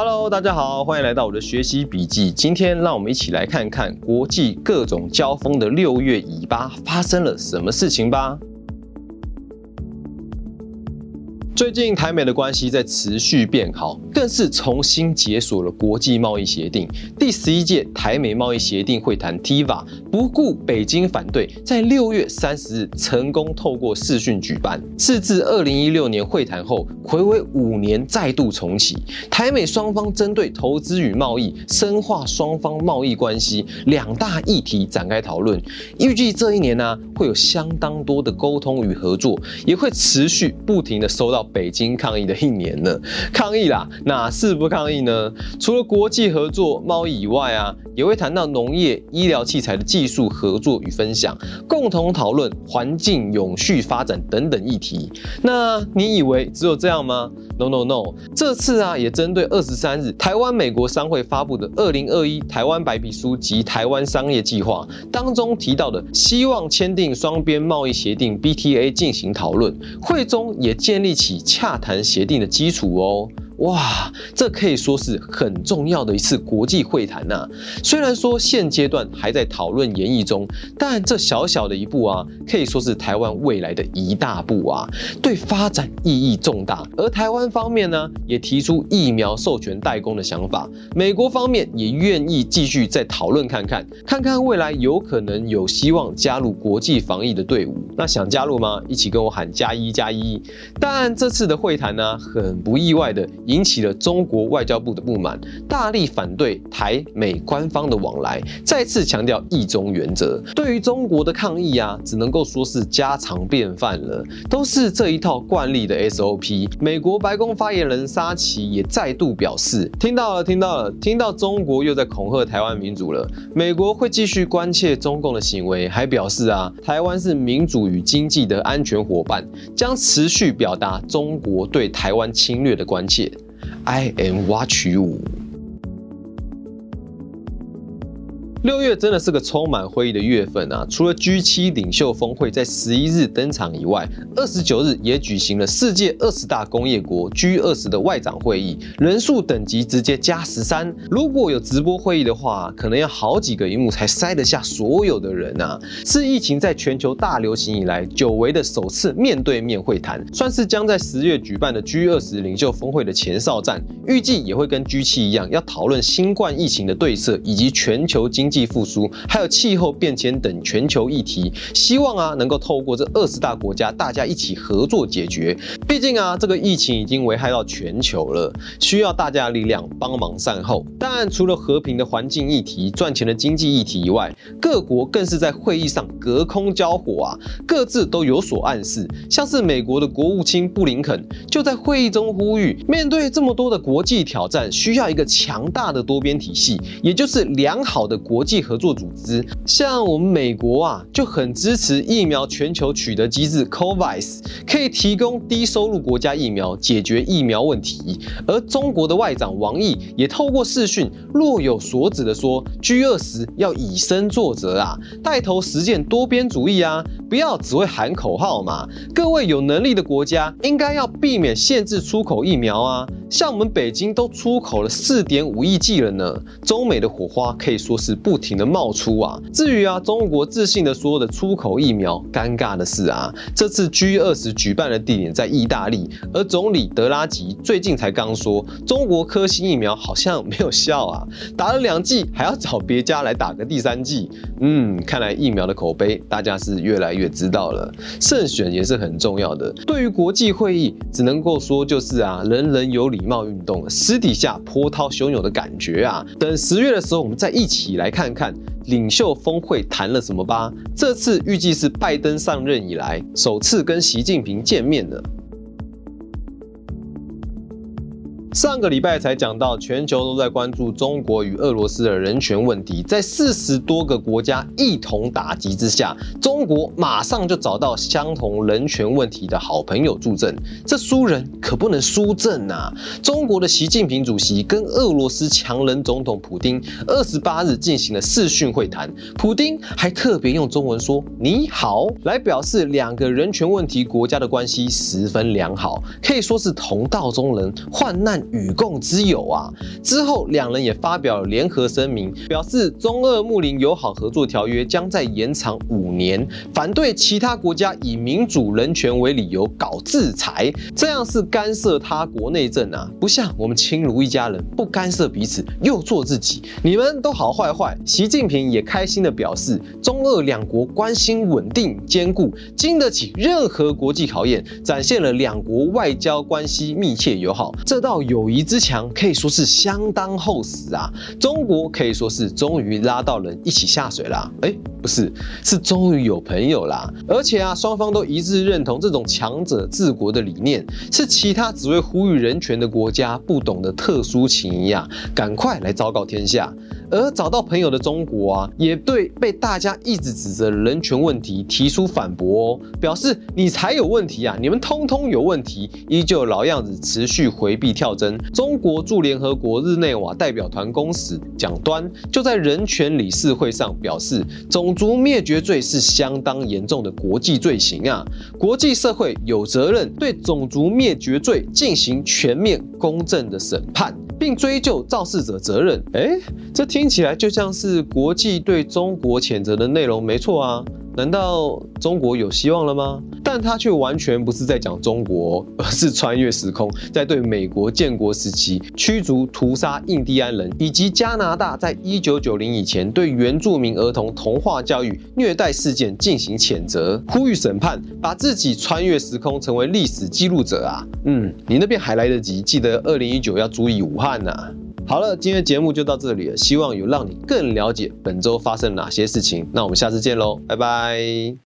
Hello，大家好，欢迎来到我的学习笔记。今天让我们一起来看看国际各种交锋的六月尾巴发生了什么事情吧。最近台美的关系在持续变好，更是重新解锁了国际贸易协定。第十一届台美贸易协定会谈 （TIVA） 不顾北京反对，在六月三十日成功透过视讯举办，是自二零一六年会谈后，暌违五年再度重启。台美双方针对投资与贸易、深化双方贸易关系两大议题展开讨论。预计这一年呢，会有相当多的沟通与合作，也会持续不停的收到。北京抗议的一年呢，抗议啦，哪是不抗议呢？除了国际合作贸易以外啊，也会谈到农业、医疗器材的技术合作与分享，共同讨论环境永续发展等等议题。那你以为只有这样吗？No No No，这次啊，也针对二十三日台湾美国商会发布的二零二一台湾白皮书及台湾商业计划当中提到的，希望签订双边贸易协定 BTA 进行讨论。会中也建立起。洽谈协定的基础哦。哇，这可以说是很重要的一次国际会谈呐。虽然说现阶段还在讨论研议中，但这小小的一步啊，可以说是台湾未来的一大步啊，对发展意义重大。而台湾方面呢，也提出疫苗授权代工的想法，美国方面也愿意继续再讨论看看，看看未来有可能有希望加入国际防疫的队伍。那想加入吗？一起跟我喊加一加一。但这次的会谈呢，很不意外的。引起了中国外交部的不满，大力反对台美官方的往来，再次强调一中原则。对于中国的抗议啊，只能够说是家常便饭了，都是这一套惯例的 SOP。美国白宫发言人沙奇也再度表示，听到了，听到了，听到中国又在恐吓台湾民主了。美国会继续关切中共的行为，还表示啊，台湾是民主与经济的安全伙伴，将持续表达中国对台湾侵略的关切。I am watch you. 六月真的是个充满会议的月份啊！除了 G7 领袖峰会在十一日登场以外，二十九日也举行了世界二十大工业国 G 二十的外长会议，人数等级直接加十三。如果有直播会议的话，可能要好几个荧幕才塞得下所有的人啊！是疫情在全球大流行以来久违的首次面对面会谈，算是将在十月举办的 G 二十领袖峰会的前哨战。预计也会跟 G7 一样，要讨论新冠疫情的对策以及全球经。经济复苏，还有气候变迁等全球议题，希望啊能够透过这二十大国家大家一起合作解决。毕竟啊，这个疫情已经危害到全球了，需要大家的力量帮忙善后。但除了和平的环境议题、赚钱的经济议题以外，各国更是在会议上隔空交火啊，各自都有所暗示。像是美国的国务卿布林肯就在会议中呼吁，面对这么多的国际挑战，需要一个强大的多边体系，也就是良好的国。际合作组织，像我们美国啊，就很支持疫苗全球取得机制 （COVAX），可以提供低收入国家疫苗，解决疫苗问题。而中国的外长王毅也透过视讯，若有所指的说，G 二十要以身作则啊，带头实践多边主义啊，不要只会喊口号嘛。各位有能力的国家，应该要避免限制出口疫苗啊。像我们北京都出口了四点五亿剂了呢，中美的火花可以说是不停的冒出啊。至于啊，中国自信的说的出口疫苗，尴尬的是啊，这次 G 二十举办的地点在意大利，而总理德拉吉最近才刚说，中国科兴疫苗好像没有效啊，打了两剂还要找别家来打个第三剂。嗯，看来疫苗的口碑大家是越来越知道了，慎选也是很重要的。对于国际会议，只能够说就是啊，人人有。礼貌运动，私底下波涛汹涌的感觉啊！等十月的时候，我们再一起来看看领袖峰会谈了什么吧。这次预计是拜登上任以来首次跟习近平见面的。上个礼拜才讲到，全球都在关注中国与俄罗斯的人权问题，在四十多个国家一同打击之下，中国马上就找到相同人权问题的好朋友助阵。这输人可不能输阵呐！中国的习近平主席跟俄罗斯强人总统普京二十八日进行了视讯会谈，普京还特别用中文说“你好”来表示两个人权问题国家的关系十分良好，可以说是同道中人，患难。与共之友啊。之后，两人也发表了联合声明，表示中俄睦邻友好合作条约将在延长五年，反对其他国家以民主人权为理由搞制裁，这样是干涉他国内政啊！不像我们亲如一家人，不干涉彼此，又做自己。你们都好坏坏。习近平也开心的表示，中俄两国关系稳定坚固，经得起任何国际考验，展现了两国外交关系密切友好。这道友谊之墙可以说是相当厚实啊！中国可以说是终于拉到人一起下水啦！哎，不是，是终于有朋友啦！而且啊，双方都一致认同这种强者治国的理念，是其他只会呼吁人权的国家不懂的特殊情谊啊！赶快来昭告天下！而找到朋友的中国啊，也对被大家一直指责人权问题提出反驳哦，表示你才有问题啊，你们通通有问题，依旧老样子，持续回避跳针。中国驻联合国日内瓦代表团公使蒋端就在人权理事会上表示，种族灭绝罪是相当严重的国际罪行啊，国际社会有责任对种族灭绝罪进行全面公正的审判。并追究肇事者责任。哎，这听起来就像是国际对中国谴责的内容，没错啊。难道中国有希望了吗？但他却完全不是在讲中国，而是穿越时空，在对美国建国时期驱逐屠杀印第安人，以及加拿大在一九九零以前对原住民儿童童话教育虐待事件进行谴责，呼吁审判，把自己穿越时空成为历史记录者啊！嗯，你那边还来得及，记得二零一九要注意武汉呐。好了，今天的节目就到这里了，希望有让你更了解本周发生哪些事情。那我们下次见喽，拜拜。